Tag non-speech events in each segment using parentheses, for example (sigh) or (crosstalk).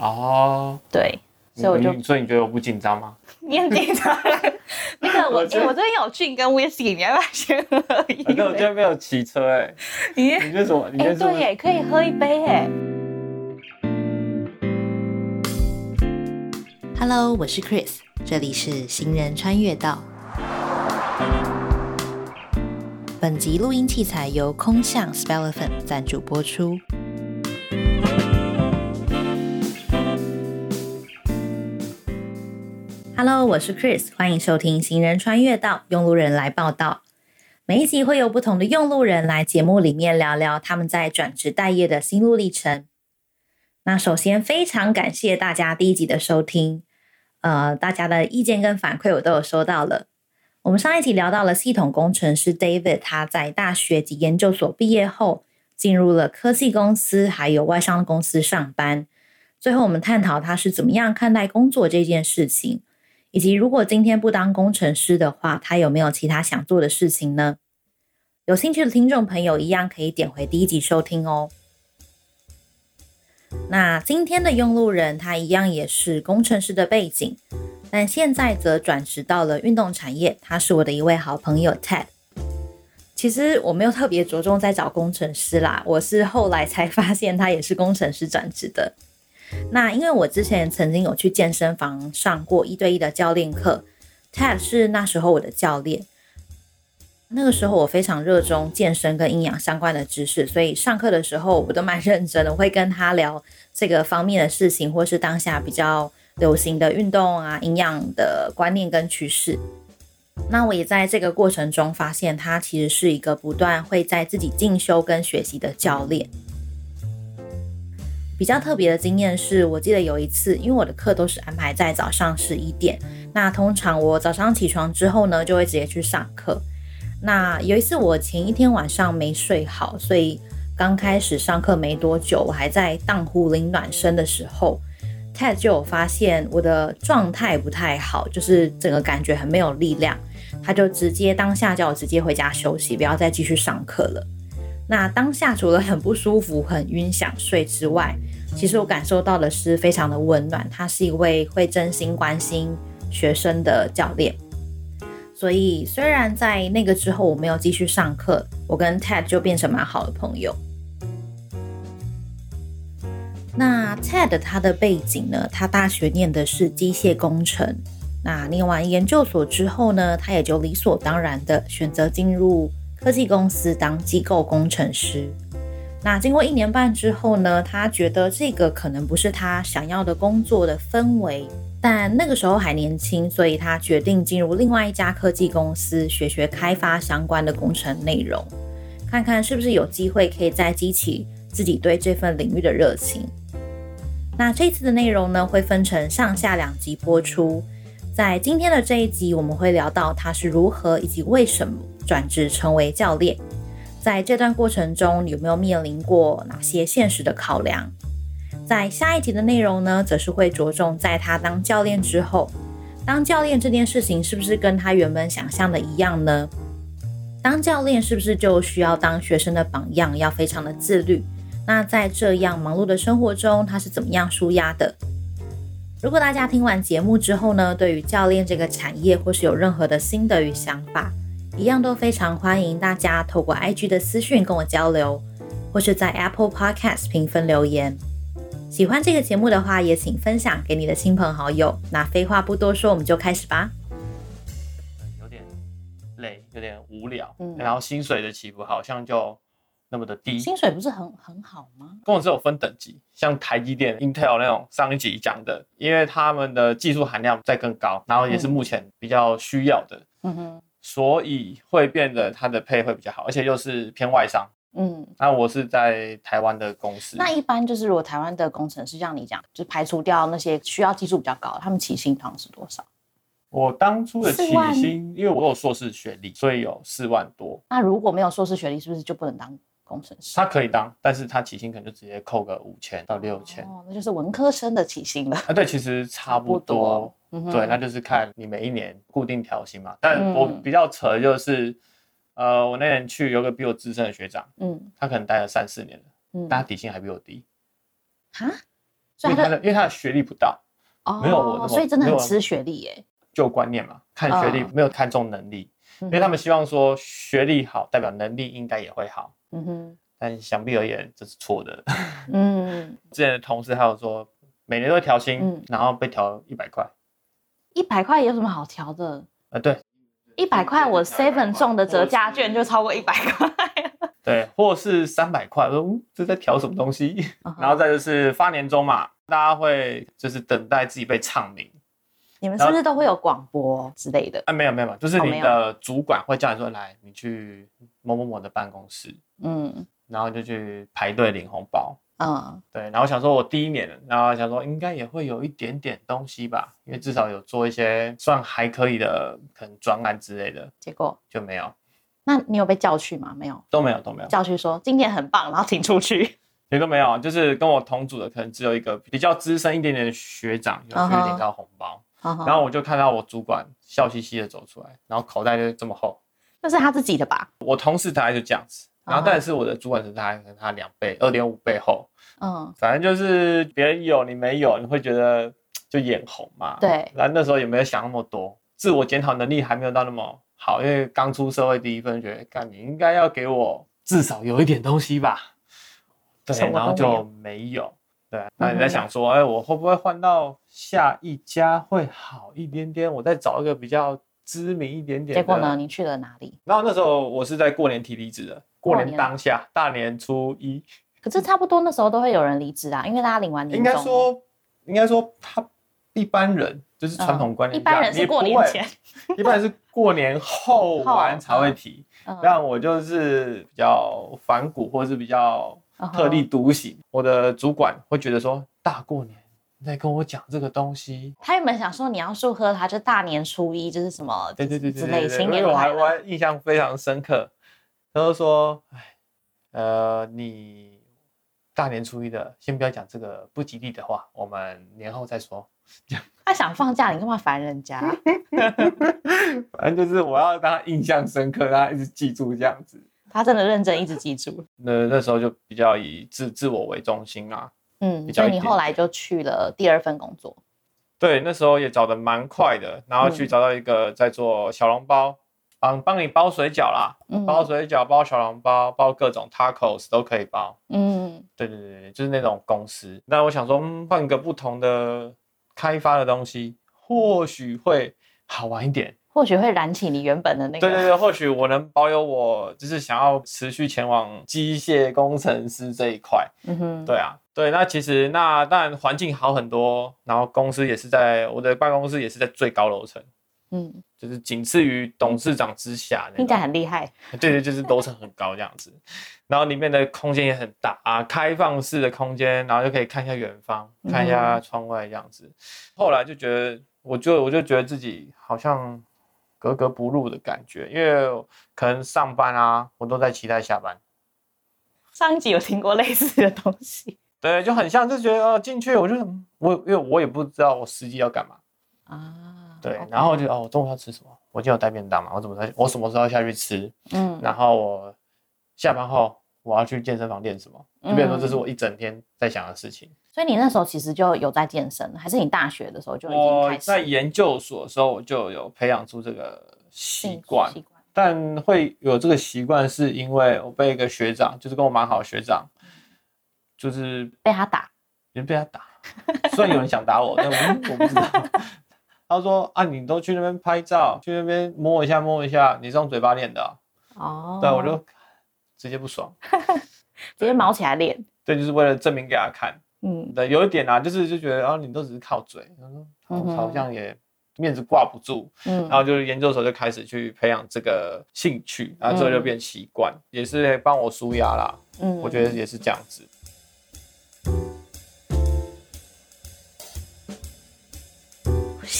哦，对，所以我就你所以你觉得我不紧张吗？(laughs) 你很紧张。那个我我觉得我这边有 gin 跟 whisky，你要不要先喝一可是我今杯？天没有骑车哎、(laughs) 你你这什么？你哎、这是不是对耶，可以喝一杯哎。Hello，我是 Chris，这里是行人穿越道。本集录音器材由空巷 Spelephant 赞助播出。Hello，我是 Chris，欢迎收听《行人穿越道》，用路人来报道。每一集会有不同的用路人来节目里面聊聊他们在转职待业的心路历程。那首先非常感谢大家第一集的收听，呃，大家的意见跟反馈我都有收到了。我们上一集聊到了系统工程师 David，他在大学及研究所毕业后，进入了科技公司还有外商公司上班。最后我们探讨他是怎么样看待工作这件事情，以及如果今天不当工程师的话，他有没有其他想做的事情呢？有兴趣的听众朋友一样可以点回第一集收听哦。那今天的用路人他一样也是工程师的背景，但现在则转职到了运动产业。他是我的一位好朋友 Ted。其实我没有特别着重在找工程师啦，我是后来才发现他也是工程师转职的。那因为我之前曾经有去健身房上过一对一的教练课，Ted 是那时候我的教练。那个时候我非常热衷健身跟营养相关的知识，所以上课的时候我都蛮认真的，我会跟他聊这个方面的事情，或是当下比较流行的运动啊、营养的观念跟趋势。那我也在这个过程中发现，他其实是一个不断会在自己进修跟学习的教练。比较特别的经验是，我记得有一次，因为我的课都是安排在早上十一点，那通常我早上起床之后呢，就会直接去上课。那有一次我前一天晚上没睡好，所以刚开始上课没多久，我还在荡壶铃暖身的时候，Ted 就有发现我的状态不太好，就是整个感觉很没有力量，他就直接当下叫我直接回家休息，不要再继续上课了。那当下除了很不舒服、很晕、想睡之外，其实我感受到的是非常的温暖。他是一位会真心关心学生的教练。所以，虽然在那个之后我没有继续上课，我跟 Ted 就变成蛮好的朋友。那 Ted 他的背景呢？他大学念的是机械工程。那念完研究所之后呢，他也就理所当然的选择进入科技公司当机构工程师。那经过一年半之后呢，他觉得这个可能不是他想要的工作的氛围。但那个时候还年轻，所以他决定进入另外一家科技公司学学开发相关的工程内容，看看是不是有机会可以再激起自己对这份领域的热情。那这次的内容呢，会分成上下两集播出。在今天的这一集，我们会聊到他是如何以及为什么转职成为教练。在这段过程中，有没有面临过哪些现实的考量？在下一集的内容呢，则是会着重在他当教练之后，当教练这件事情是不是跟他原本想象的一样呢？当教练是不是就需要当学生的榜样，要非常的自律？那在这样忙碌的生活中，他是怎么样舒压的？如果大家听完节目之后呢，对于教练这个产业或是有任何的心得与想法，一样都非常欢迎大家透过 IG 的私讯跟我交流，或是在 Apple Podcast 评分留言。喜欢这个节目的话，也请分享给你的亲朋好友。那废话不多说，我们就开始吧。有点累，有点无聊，嗯然后薪水的起伏好像就那么的低。薪水不是很很好吗？工程师有分等级，像台积电、Intel 那种上一集讲的，因为他们的技术含量在更高，然后也是目前比较需要的，嗯哼，所以会变得它的配会比较好，而且又是偏外商。嗯。那我是在台湾的公司，那一般就是如果台湾的工程师像你讲，就排除掉那些需要技术比较高，他们起薪通常是多少？我当初的起薪，因为我有硕士学历，所以有四万多。那如果没有硕士学历，是不是就不能当工程师？他可以当，但是他起薪可能就直接扣个五千到六千。哦，那就是文科生的起薪了。啊，对，其实差不多。对，那就是看你每一年固定调薪嘛。但嗯我比较扯的就是，呃，我那年去有个比我资深的学长，嗯他可能待了三四年了，嗯，但他底薪还比我低。哈，所以他的因为他的因为他的学历不到，哦，没有我所以真的很吃学历耶。旧观念嘛，看学历嗯没有看重能力，因因为他们希望说学历好代表能力应该也会好，嗯哼但想必而言这是错的。嗯，(laughs) 之前的同事还有说每年都会调薪，嗯然后被调一百块，一百块有什么好调的？呃对一百块我 seven 送的折价券就超过一百块。(laughs) 对，或是三百块，我说嗯这在调什么东西？然后再就是发年终嘛，大家会就是等待自己被唱名。你们是不是都会有广播之类的？啊，没有没有没有，就是你的主管会叫你说来，你去某某某的办公室，嗯然后就去排队领红包。嗯对，然后想说我第一年，然后想说应该也会有一点点东西吧，因为至少有做一些算还可以的，可能专案之类的，结果就没有，那你有被叫去吗？没有，都没有都没有，叫去说今天很棒，然后请出去。也都没有，就是跟我同组的可能只有一个比较资深一点点的学长有去领到红包，然然后我就看到我主管笑嘻嘻的走出来，然后口袋就这么厚，那是他自己的吧？我同事大概就这样子，然后但是我的主管是大概跟他两倍，二点五倍厚，嗯，反正就是别人有你没有，你会觉得就眼红嘛。对然后那时候也没有想那么多，自我检讨能力还没有到那么好，因为刚出社会第一份，觉得干你应该要给我至少有一点东西吧。对然后就没有。对，那你在想说，哎，我会不会换到下一家会好一点点？我再找一个比较知名一点点。结果呢？？你去了哪里？然后那时候我是在过年提离职的，过年当下，大年初一，可是差不多那时候都会有人离职啊，因为大家领完年应终，该说，应该说他一般人就是传统观念、嗯一般人是过年前，，一般人是过年后 (laughs) 完才会提。嗯但我就是比较反骨，或是比较特立独行。我的主管会觉得说，大过年你在跟我讲这个东西，他原本想说你要祝贺他，就大年初一就是什么对对对之类对对对，新年因为我还。我还印象非常深刻。他就说，哎，呃，你大年初一的，先不要讲这个不吉利的话，我们年后再说。(laughs) 他想放假，你干嘛烦人家？(laughs) 反正就是我要让他印象深刻，让他一直记住这样子。他真的认真一直记住。那那时候就比较以自自我为中心啊。嗯，所以你后来就去了第二份工作。对，那时候也找的蛮快的，然后去嗯找到一个在做小笼包，帮帮你包水饺啦，嗯包水饺、包小笼包、包各种 tacos 都可以包。嗯对对对对，就是那种公司。那我想说，嗯换个不同的开发的东西，或许会好玩一点。或许会燃起你原本的那个。对对对，或许我能保有我就是想要持续前往机械工程师这一块。嗯哼，对啊，对，那其实那当然环境好很多，然后公司也是在我的办公室也是在最高楼层，嗯，就是仅次于董事长之下那听起来。很厉害。对对，就是楼层很高这样子，然后里面的空间也很大啊，开放式的空间，然后就可以看一下远方，看一下窗外这样子。后来就觉得，我就我就觉得自己好像格格不入的感觉，因为可能上班啊，我都在期待下班。上一集有听过类似的东西 (laughs) 对，就很像，就觉得哦，进去我就嗯我因为我也不知道我实际要干嘛，啊。对然后就哦，我中午要吃什么？我今天有带便当嘛？我怎么在我什么时候下去吃？嗯然后我下班后我要去健身房练什么？就变成说这是嗯我一整天在想的事情。所以你那时候其实就有在健身，还是你大学的时候就已经我开始在研究所的时候，我就有培养出这个习惯？但会有这个习惯，是因为我被一个学长，就是跟我蛮好的学长，就是被他打，人被他打。虽然有人想打我，(laughs) 但我我不知道。他说啊，你都去那边拍照，去那边摸一下摸一下，你是用嘴巴练的啊、哦，对，我就直接不爽。(laughs) 直接毛起来练。对，就是为了证明给他看。嗯对，有一点啊，就是就觉得啊，你都只是靠嘴，好像也面子挂不住，嗯然后就是研究的时候就开始去培养这个兴趣，然后之后就嗯变习惯，也是帮我舒压啦。嗯我觉得也是这样子。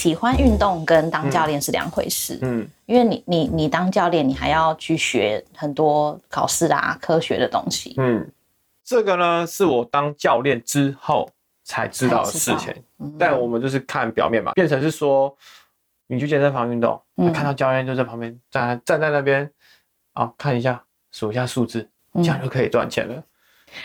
喜欢运动跟当教练是两回事，嗯，因为你你你当教练，你还要去学很多考试啊、科学的东西。嗯，这个呢是我当教练之后才知道的事情，嗯。但我们就是看表面嘛，变成是说你去健身房运动，嗯。看到教练就在旁边站站在那边啊，看一下数一下数字，嗯。这样就可以赚钱了。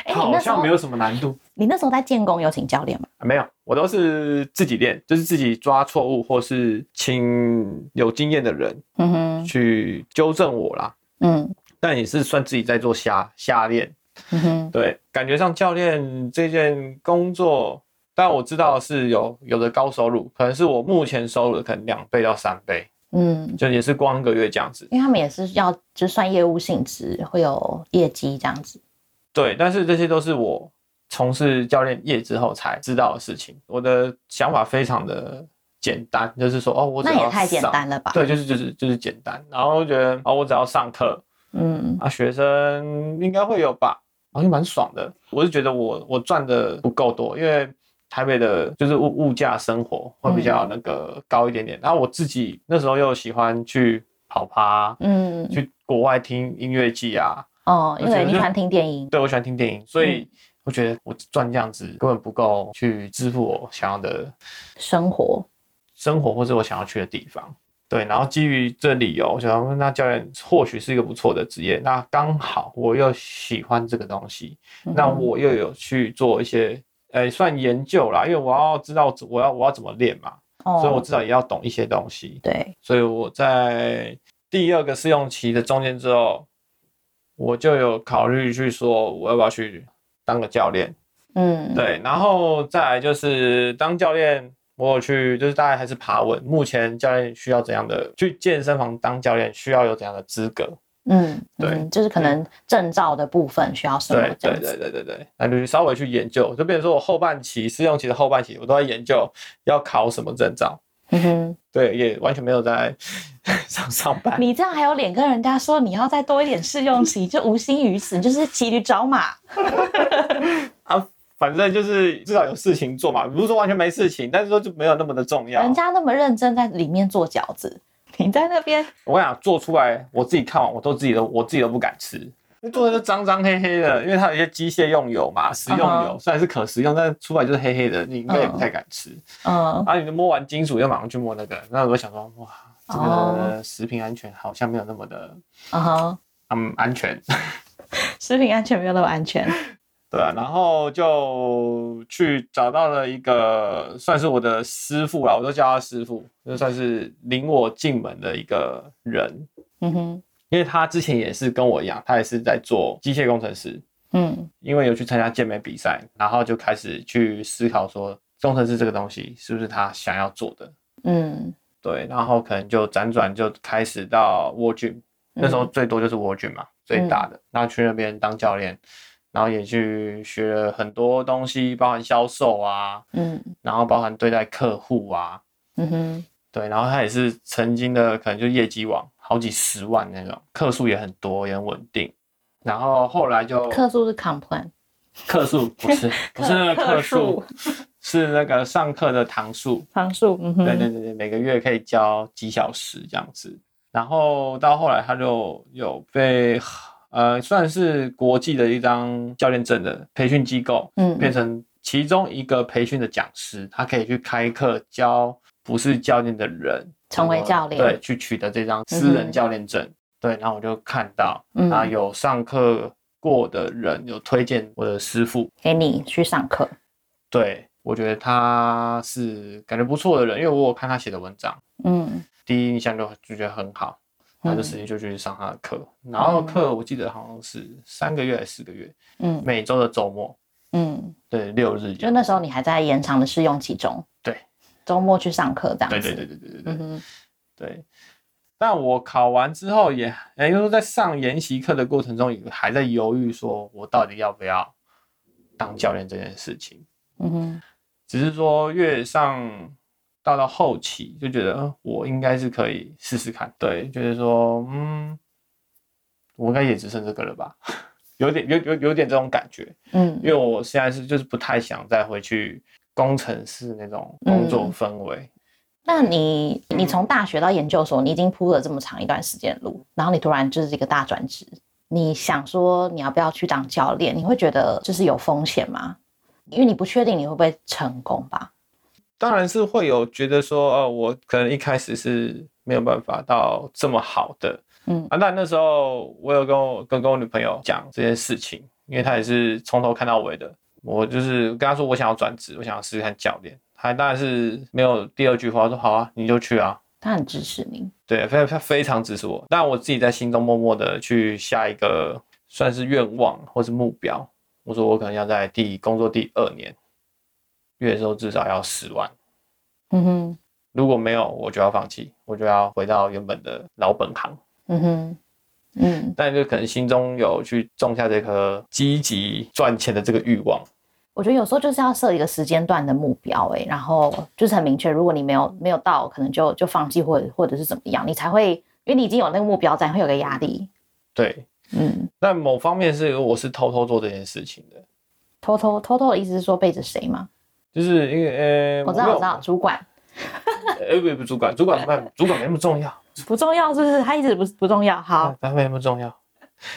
好像没有什么难度。你那时候在建工有请教练吗？没有，我都是自己练，就是自己抓错误，或是请有经验的人嗯哼，去纠正我啦。嗯但也是算自己在做瞎瞎练，嗯哼，对，感觉上教练这件工作，但我知道是有有的高收入，可能是我目前收入的可能两倍到三倍，嗯，就也是光一个月这样子。因为他们也是要就算业务性质，会有业绩这样子。对，但是这些都是我从事教练业之后才知道的事情。我的想法非常的简单，就是说，哦，我只要那也太简上单了吧？对，就是就是就是简单，然后觉得哦，我只要上课嗯啊，学生应该会有吧，然后就蛮爽的。我是觉得我我赚的不够多，因为台北的就是物物价生活会比较那个高一点点。然后我自己那时候又喜欢去跑趴，嗯，去国外听音乐季啊，哦，因为你喜欢听电音。对我喜欢听电影，所以我觉得我赚这样子根本不够去支付我想要的生活，生活或者我想要去的地方。对，然后基于这理由，我想问那教练或许是一个不错的职业。那刚好我又喜欢这个东西，那嗯我又有去做一些呃算研究啦，因为我要知道我要我要怎么练嘛，哦，所以我至少也要懂一些东西。对，所以我在第二个试用期的中间之后，我就有考虑去说我要不要去当个教练。嗯，对，然后再来就是当教练，我有去，就是大概还是爬文，目前教练需要怎样的去健身房当教练，需要有怎样的资格？嗯，对嗯，就是可能证照的部分需要什么对对。对对对对，那就稍微去研究，就变成说我后半期试用期的后半期，我都在研究要考什么证照。嗯哼，(laughs) 对，也完全没有在 (laughs) 上上班。你这样还有脸跟人家说你要再多一点试用期，就无心于此，你就是骑驴找马。(laughs) 啊，反正就是至少有事情做嘛，不是说完全没事情，但是说就没有那么的重要。人家那么认真在里面做饺子，你在那边，我跟你讲，做出来我自己看完，我都自己都我自己都不敢吃，做的就脏脏黑黑的，因为它有一些机械用油嘛，食用油、嗯虽然是可食用，但是出来就是黑黑的，你应该也不太敢吃。嗯，然后你摸完金属又马上去摸那个，那我就想说，哇，这哦。个食品安全好像没有那么的嗯哼，嗯安全。(laughs) 食品安全没有那么安全。(laughs) 对啊，然后就去找到了一个算是我的师傅啦，我都叫他师傅，就算是领我进门的一个人，嗯哼，因为他之前也是跟我一样，他也是在做机械工程师，嗯。因为有去参加健美比赛，然后就开始去思考说，工程师这个东西是不是他想要做的，嗯，对，然后可能就辗转就开始到 w o r Gym，那时候最多就是 w o r Gym 嘛，最大的，然后去那边当教练。然后也去学了很多东西，包含销售啊，嗯。然后包含对待客户啊，嗯哼，对，然后他也是曾经的可能就业绩网好几十万那种，客数也很多，也很稳定。然后后来就客数是 complain，客数不是 (laughs) 不是那个客客数，(laughs) 是那个上课的堂数，堂数，嗯哼，对对对对，每个月可以教几小时这样子。然后到后来他就有被呃算是国际的一张教练证的培训机构，嗯。变成其中一个培训的讲师，他可以去开课教不是教练的人成为教练。对，去取得这张私人教练证。对，然后我就看到嗯。啊，有上课过的人有推荐我的师傅，给你去上课，对我觉得他是感觉不错的人，因为我有看他写的文章，嗯。第一印象就就觉得很好，然后就直接就去上他的课，然后课我记得好像是三个月还是四个月，嗯。每周的周末，嗯，对，六日就那时候你还在延长的试用期中，对，周末去上课这样子，对对对对对对对嗯哼，对。但我考完之后也，也就是说在上研习课的过程中，也还在犹豫，说我到底要不要当教练这件事情。嗯哼，只是说越上到到后期，就觉得、呃我应该是可以试试看。对，就是说，嗯，我应该也只剩这个了吧，(laughs) 有点有有有点这种感觉。嗯因为我现在是就是不太想再回去工程师那种工作氛围。那你你从大学到研究所，你已经铺了这么长一段时间的路，然后你突然就是一个大转职，你想说你要不要去当教练？你会觉得就是有风险吗？因为你不确定你会不会成功吧？当然是会有觉得说，哦，我可能一开始是没有办法到这么好的，嗯啊，那那时候我有跟我跟跟我女朋友讲这件事情，因为她也是从头看到尾的，我就是跟他说我想要转职，我想要试试看教练，他当然是没有第二句话，说好啊，你就去啊。他很支持你，对，非他非常支持我。但我自己在心中默默的去下一个算是愿望或是目标，我说我可能要在第工作第二年，月收至少要十万。嗯哼，如果没有，我就要放弃，我就要回到原本的老本行。嗯哼，嗯，但就可能心中有去种下这颗积极赚钱的这个欲望。我觉得有时候就是要设一个时间段的目标、欸，然后就是很明确，如果你没有没有到，可能就就放弃或者或者是怎么样，你才会，因为你已经有那个目标在，会有个压力。对，嗯，但某方面是我是偷偷做这件事情的，偷偷偷偷的意思是说背着谁吗？就是因为呃，我知道，我知道，，主管呃，不不，主管，主管没，主管没那么重要。不重要，是不是？他一直不不重要。好，他没那么重要。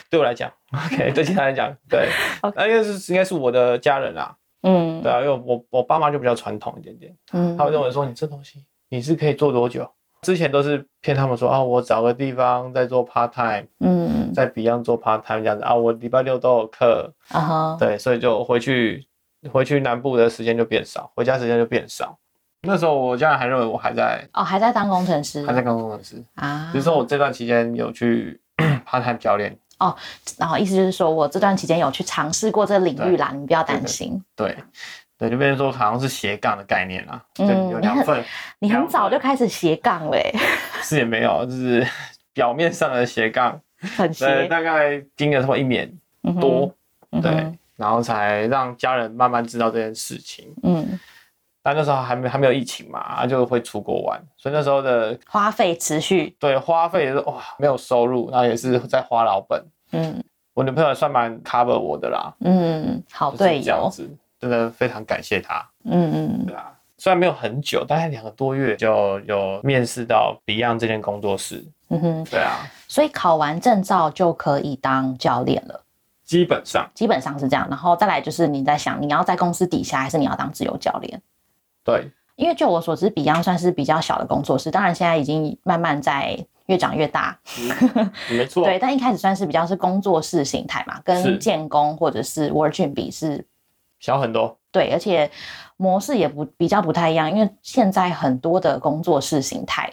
对我来讲，OK，(laughs) 对其他人讲，对 (laughs) 那因为是应该是我的家人啦，嗯。对啊，因为我我爸妈就比较传统一点点，嗯。他会认为说你这东西你是可以做多久？之前都是骗他们说啊，我找个地方在做 part time，嗯。在 Beyond 做 part time 这样子啊，我礼拜六都有课，啊哈，对，所以就回去回去南部的时间就变少，回家时间就变少。那时候我家人还认为我还在哦，还在当工程师还在当工程师，啊。比如说我这段期间有去 (clears throat) part time 教练，然后意思就是说我这段期间有去尝试过这个领域啦，你们不要担心。对，对，就变成说好像是斜杠的概念啦，嗯对，有两份，你很早就开始斜杠欸嘞，(laughs) 是也没有，就是表面上的斜杠，很对，斜，大概经历了差不多一年多，对然后才让家人慢慢知道这件事情。嗯，但那时候还没还没有疫情嘛，啊就会出国玩，所以那时候的花费持续，对花费也是哇没有收入，然后也是在花老本。嗯我女朋友算蛮 cover 我的啦，嗯，好就是队友，这样子，真的非常感谢她。嗯嗯对啊，虽然没有很久，大概两个多月就有面试到 Beyond 这间工作室。嗯哼，对啊，所以考完证照就可以当教练了，基本上基本上是这样。然后再来就是你在想，你要在公司底下，还是你要当自由教练？对，因为就我所知，Beyond 算是比较小的工作室，当然现在已经慢慢在越长越大，没错。(laughs) 对。但一开始算是比较是工作室形态嘛，跟建工或者是 Virgin 比是，小很多。对，而且模式也不比较不太一样，因为现在很多的工作室形态，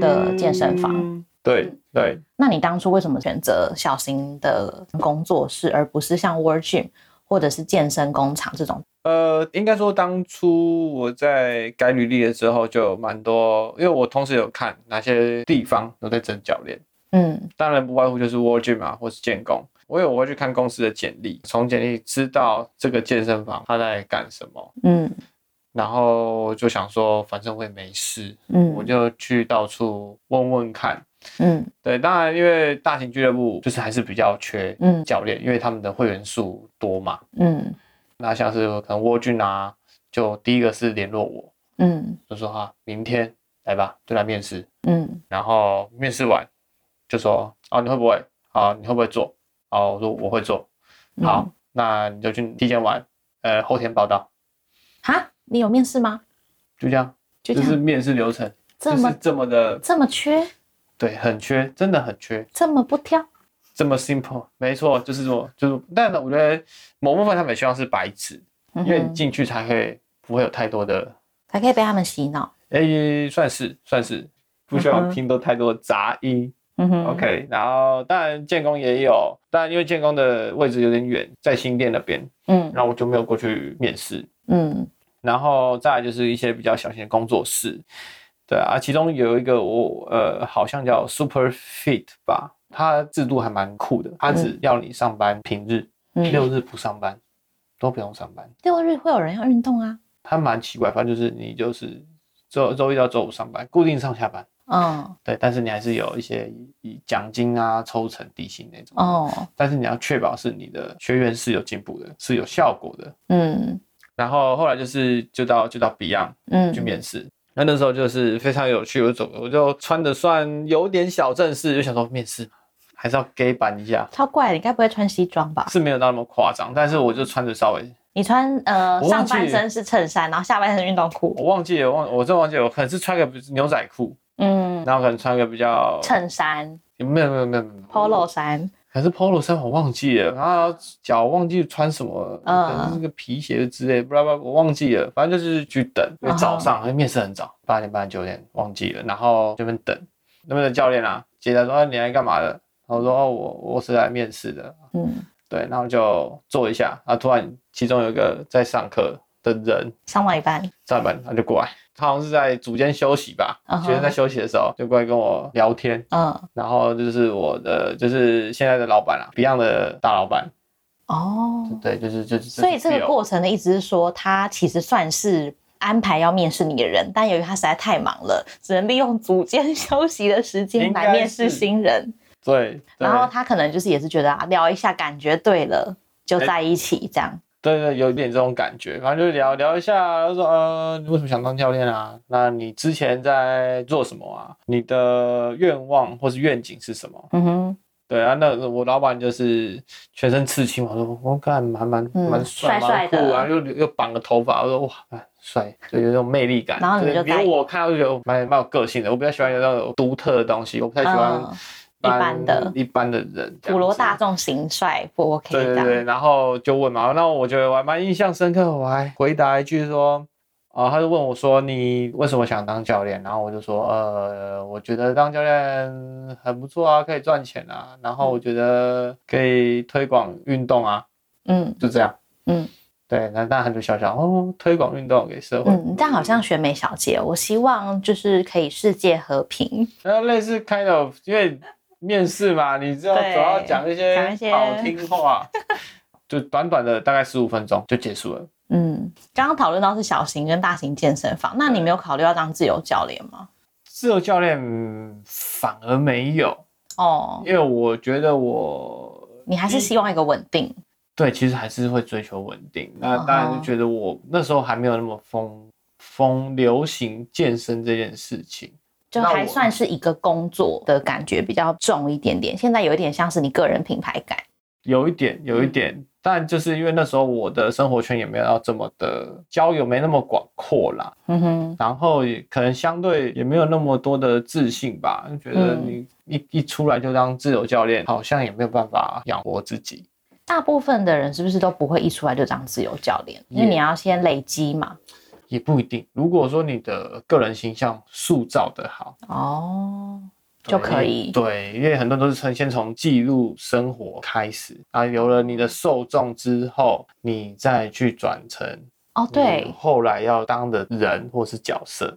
的健身房嗯。对对，那你当初为什么选择小型的工作室，而不是像 Virgin 或者是健身工厂这种？呃，应该说当初我在改履历的时候就有蛮多，因为我同时有看哪些地方有在征教练，嗯当然不外乎就是 World Gym 啊，或是建工。我有我会去看公司的简历，从简历知道这个健身房他在干什么，嗯然后就想说，反正我也没事，嗯我就去到处问问看。嗯对，当然因为大型俱乐部就是还是比较缺嗯教练，因为他们的会员数多嘛。嗯那像是可能沃俊啊，就第一个是联络我，嗯就说哈，明天来吧，就来面试。嗯然后面试完就说哦，你会不会？好，你会不会做？哦，我说我会做。嗯好，那你就去体检完，呃，后天报道，哈，你有面试吗？就这样，就这样，是面试流程，这么就是这么的，这么缺，对，很缺，真的很缺。这么不挑？这么 simple，没错，就是说，就是，但呢，我觉得某部分他们也希望是白纸，因因为你进去才会不会有太多的，嗯才可以被他们洗脑。诶、算是算是，不需要听到太多的杂音。嗯哼 OK，然后当然建工也有，但因为建工的位置有点远，在新店那边，嗯然后我就没有过去面试。嗯然后再来就是一些比较小型的工作室，对啊，其中有一个我呃好像叫 Super Fit 吧，它制度还蛮酷的，它只要你上班平日，嗯，六日不上班，都不用上班，六日会有人要运动啊？它蛮奇怪，反正就是你就是周周一到周五上班，固定上下班，嗯对，但是你还是有一些奖金啊、抽成、底薪那种，哦。但是你要确保是你的学员是有进步的，是有效果的。嗯。然后后来就是就到就到 Beyond 嗯。去面试，那那时候就是非常有趣，我走我就穿的算有点小正式，就想说面试嘛，还是要 gay 版一下，超怪的，你该不会穿西装吧？是没有到那么夸张，但是我就穿的稍微，你穿呃我忘记上半身是衬衫，然后下半身是运动裤，我忘记了，忘我真忘记了，我可能是穿个牛仔裤，嗯，然后可能穿个比较衬衫、没有没有没有没有。Polo 衫，还是 polo 衫我忘记了，然后脚忘记穿什么，可能是个皮鞋之类，不知道我忘记了，反正就是去等，因为早上面试很早，八点半九点忘记了，然后这边等，那边的教练啊，接着说你来干嘛的？然后说哦我我是来面试的，嗯，对，然后就坐一下，然后突然其中有一个在上课的人上完一班，上完班他就过来。他好像是在组间休息吧，学生在休息的时候就过来跟我聊天，嗯，然后就是我的就是现在的老板啊，Beyond 的大老板，哦，对，就是就是，所以这个过程的意思是说，他其实算是安排要面试你的人，但由于他实在太忙了，只能利用组间休息的时间来面试新人，对，然后他可能就是也是觉得啊，聊一下感觉对了，就在一起这样。对对，有一点这种感觉，反正就聊聊一下，说呃，你为什么想当教练啊？那你之前在做什么啊？你的愿望或是愿景是什么？嗯哼，对啊，那我老板就是全身刺青，我说我看蛮蛮蛮帅蛮酷啊，又又绑个头发，我说哇，帅，就有那种魅力感。然后你就连我看到就觉得蛮蛮有个性的，我比较喜欢有那种独特的东西，我不太喜欢。一般的，一般的人，普罗大众型帅不 OK？对对对，然后就问嘛，那我觉得我还蛮印象深刻，我还回答一句说，啊，他就问我说，你为什么想当教练？然后我就说，呃，我觉得当教练很不错啊，可以赚钱啊，然后我觉得可以推广运动啊，嗯，就这样，嗯，对，那那他就笑笑，哦，推广运动给社会，嗯，但好像选美小姐，我希望就是可以世界和平，那类似 kind of，因为。面试嘛，你知道总要讲一些好听话，(laughs) 就短短的大概十五分钟就结束了。嗯，刚刚讨论到是小型跟大型健身房，那你没有考虑要当自由教练吗？自由教练反而没有哦，因为我觉得我你还是希望一个稳定。对，其实还是会追求稳定。那当然就觉得我那时候还没有那么风风流行健身这件事情。就还算是一个工作的感觉比较重一点点，现在有一点像是你个人品牌感，有一点，有一点，但就是因为那时候我的生活圈也没有要这么的交友没那么广阔啦，嗯哼，然后也可能相对也没有那么多的自信吧，就觉得你一一出来就当自由教练，好像也没有办法养活自己。大部分的人是不是都不会一出来就当自由教练？因为你要先累积嘛。也不一定。如果说你的个人形象塑造的好哦，就可以。对，因为很多都是从先从记录生活开始，啊，有了你的受众之后，你再去转成哦，对，后来要当的人或是角色。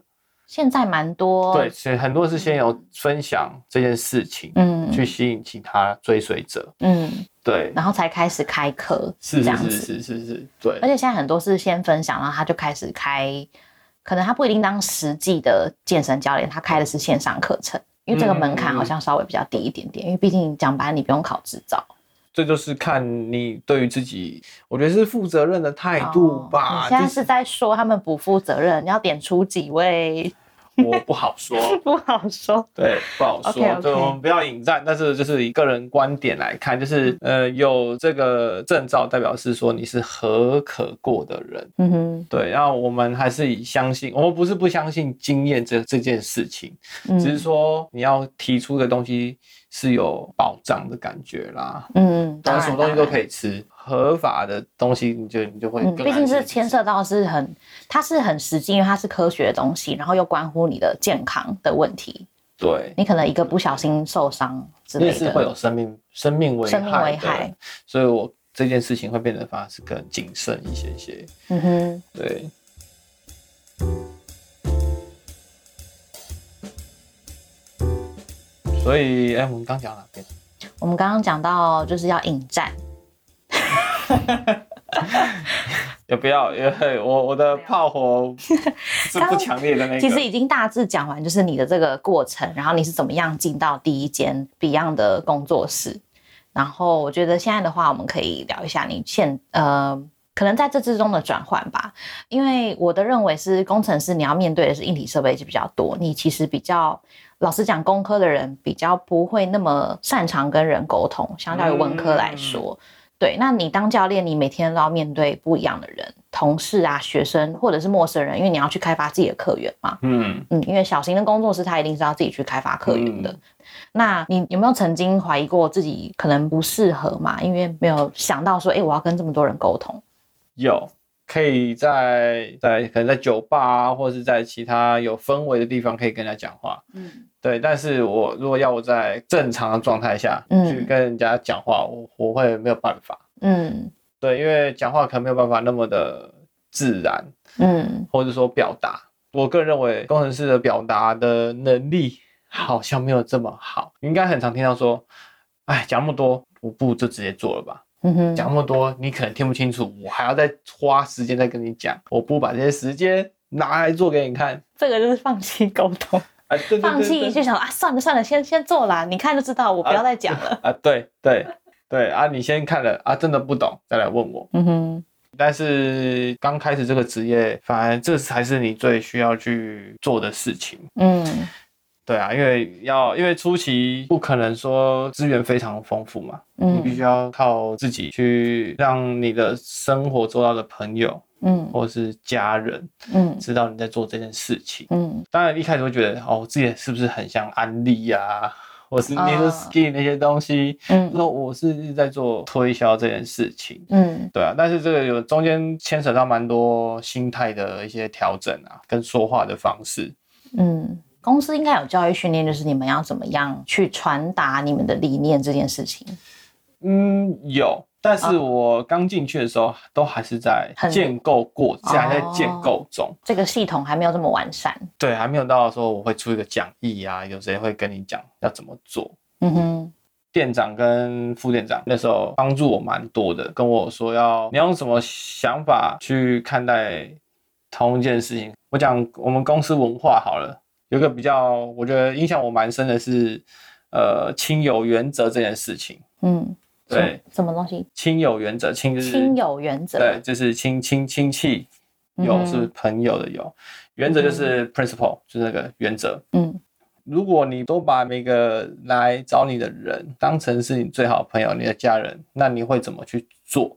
现在蛮多对，所以很多是先有分享这件事情，嗯，去吸引其他追随者，嗯。对，然后才开始开课，是这样子，是是是，对。而且现在很多是先分享，然后他就开始开，可能他不一定当实际的健身教练，他开的是线上课程，因为这个门槛好像稍微比较低一点点，因为毕竟讲白，你不用考执照。这就是看你对于自己，我觉得是负责任的态度吧。你现在是在说他们不负责任？你要点出几位？我不好说，(laughs) 不好说，对，不好说。对，我们不要引战，但是就是以个人观点来看，就是呃，有这个证照代表是说你是合可过的人。嗯哼，对。然后我们还是以相信，我们不是不相信经验这这件事情，只是说你要提出的东西是有保障的感觉啦。嗯，当然什么东西都可以吃。合法的东西，你就你就会，毕竟是牵涉到是很，它是很实际，因为它是科学的东西，然后又关乎你的健康的问题。对，你可能一个不小心受伤之类的，是会有生命生命危害。生命危害，所以我这件事情会变得反而是更谨慎一些些。嗯哼，对。所以，哎，我们刚讲哪边？我们刚刚讲到就是要引战。(laughs) 也不要，因为我我的炮火是不强烈的那个。(laughs) 其实已经大致讲完，就是你的这个过程，然后你是怎么样进到第一间 Beyond 的工作室。然后我觉得现在的话，我们可以聊一下你现呃，可能在这之中的转换吧。因为我的认为是工程师，你要面对的是硬体设备就比较多，你其实比较老实讲，工科的人比较不会那么擅长跟人沟通，相较于文科来说。对，那你当教练，你每天都要面对不一样的人，同事啊、学生或者是陌生人，因为你要去开发自己的客源嘛。嗯，嗯，因为小型的工作室，他一定是要自己去开发客源的。嗯那你有没有曾经怀疑过自己可能不适合嘛？因为没有想到说，哎、我要跟这么多人沟通。有可以在在可能在酒吧啊，或者是在其他有氛围的地方可以跟人家讲话。嗯对，但是我如果要我在正常的状态下嗯去跟人家讲话，我我会没有办法。嗯对，因为讲话可能没有办法那么的自然，嗯或者说表达。我个人认为工程师的表达的能力好像没有这么好，应该很常听到说，哎，讲那么多，我不如就直接做了吧。嗯哼，讲那么多，你可能听不清楚，我还要再花时间再跟你讲，我不把这些时间拿来做给你看。这个就是放弃沟通，(laughs) 啊，对对对放弃就想啊，算了算了，先先做啦，你看就知道，我不要再讲了。啊，对对对啊，你先看了啊，真的不懂再来问我。嗯哼，但是刚开始这个职业，反而这才是你最需要去做的事情。嗯对啊，因为要因为初期不可能说资源非常丰富嘛，嗯你必嗯须要靠自己去让你的生活周到的朋友嗯或是家人嗯知道你在做这件事情。嗯当然一开始会觉得哦，自己是不是很像安利呀、或是啊 New Skin 那些东西，嗯说我是在做推销这件事情。嗯对啊，但是这个有中间牵扯到蛮多心态的一些调整啊，跟说话的方式。嗯，公司应该有教育训练，就是你们要怎么样去传达你们的理念这件事情。嗯，有，但是我刚进去的时候，都还是在建构过，这还在哦建构中。这个系统还没有这么完善。对，还没有到说我会出一个讲义啊，有谁会跟你讲要怎么做。嗯哼，店长跟副店长那时候帮助我蛮多的，跟我说要你用什么想法去看待同一件事情。我讲我们公司文化好了，有一个比较我觉得影响我蛮深的是，呃，亲友原则这件事情。嗯，对，什么东西？亲友原则，亲就是亲友原则。对，就是亲亲亲戚，友是朋友的友，原则就是 principle，就是那个原则。嗯如果你都把每个来找你的人当成是你最好的朋友、你的家人，那你会怎么去做？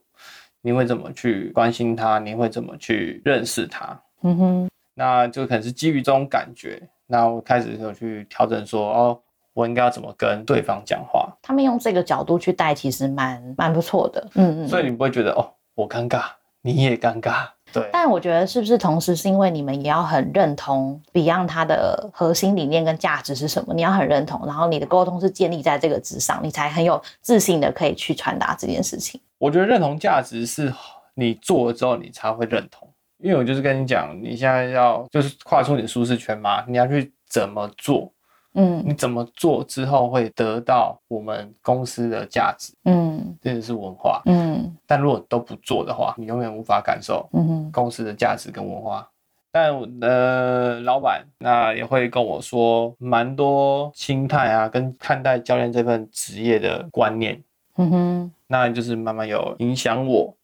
你会怎么去关心他？你会怎么去认识他？嗯哼，那就可能是基于这种感觉，那我开始有去调整说，哦，我应该要怎么跟对方讲话，他们用这个角度去带，其实蛮蛮不错的。嗯嗯。所以你不会觉得哦，我尴尬，你也尴尬，对，但我觉得是不是同时是因为你们也要很认同 Beyond 它的核心理念跟价值是什么？你要很认同，然后你的沟通是建立在这个之上，你才很有自信的可以去传达这件事情。我觉得认同价值是你做了之后你才会认同，因为我就是跟你讲，你现在要就是跨出你的舒适圈嘛，你要去怎么做，嗯你怎么做之后会得到我们公司的价值，嗯这就是文化。嗯但如果都不做的话，你永远无法感受公司的价值跟文化。但我的老板那也会跟我说蛮多心态啊，跟看待教练这份职业的观念。嗯哼那就是慢慢有影响我，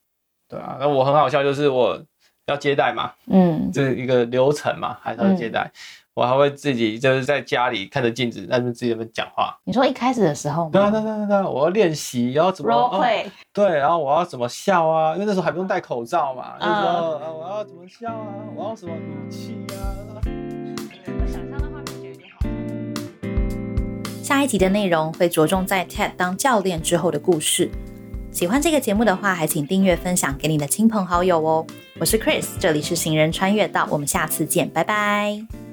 对啊，那我很好笑，就是我要接待嘛，嗯这是一个流程嘛，还是要接待，我还会自己就是在家里看着镜子，在那边自己在那边讲话，你说一开始的时候对对啊对啊对啊，我要练习，然后怎么？Role 哦 play，对，然后我要怎么笑啊，因为那时候还不用戴口罩嘛，那时候嗯啊我要怎么笑啊，我要什么语气啊。我想象的画面觉得有点好。下一集的内容会着重在 Ted 当教练之后的故事。喜欢这个节目的话，还请订阅、分享给你的亲朋好友哦。我是 Chris，这里是行人穿越道，我们下次见，拜拜。